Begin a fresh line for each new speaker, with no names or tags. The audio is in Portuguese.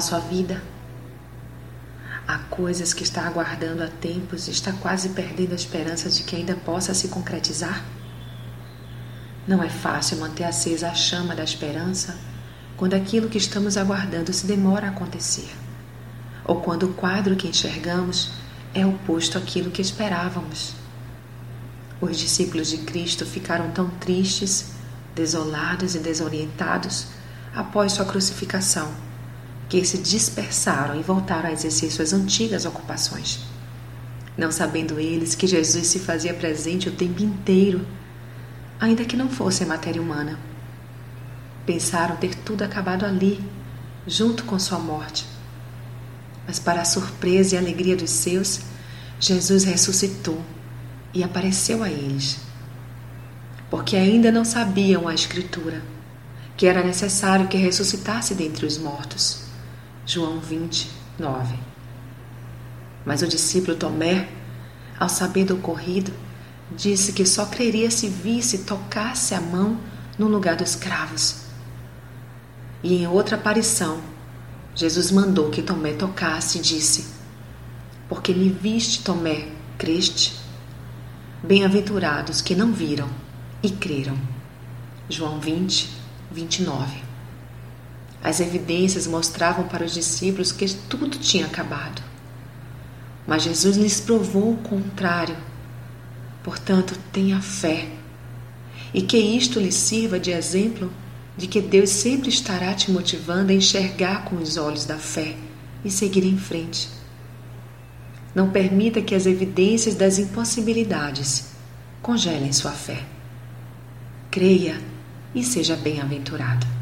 sua vida? Há coisas que está aguardando há tempos e está quase perdendo a esperança de que ainda possa se concretizar? Não é fácil manter acesa a chama da esperança quando aquilo que estamos aguardando se demora a acontecer, ou quando o quadro que enxergamos é oposto àquilo que esperávamos. Os discípulos de Cristo ficaram tão tristes, desolados e desorientados após sua crucificação que se dispersaram e voltaram a exercer suas antigas ocupações. Não sabendo eles que Jesus se fazia presente o tempo inteiro, ainda que não fosse matéria humana. Pensaram ter tudo acabado ali, junto com sua morte. Mas, para a surpresa e alegria dos seus, Jesus ressuscitou e apareceu a eles. Porque ainda não sabiam a Escritura, que era necessário que ressuscitasse dentre os mortos. João 20, 9. Mas o discípulo Tomé, ao saber do ocorrido, disse que só creria se visse e tocasse a mão no lugar dos cravos. E em outra aparição, Jesus mandou que Tomé tocasse e disse: Porque me viste, Tomé, creste? Bem-aventurados que não viram e creram. João 20, 29. As evidências mostravam para os discípulos que tudo tinha acabado. Mas Jesus lhes provou o contrário. Portanto, tenha fé. E que isto lhe sirva de exemplo de que Deus sempre estará te motivando a enxergar com os olhos da fé e seguir em frente. Não permita que as evidências das impossibilidades congelem sua fé. Creia e seja bem-aventurado.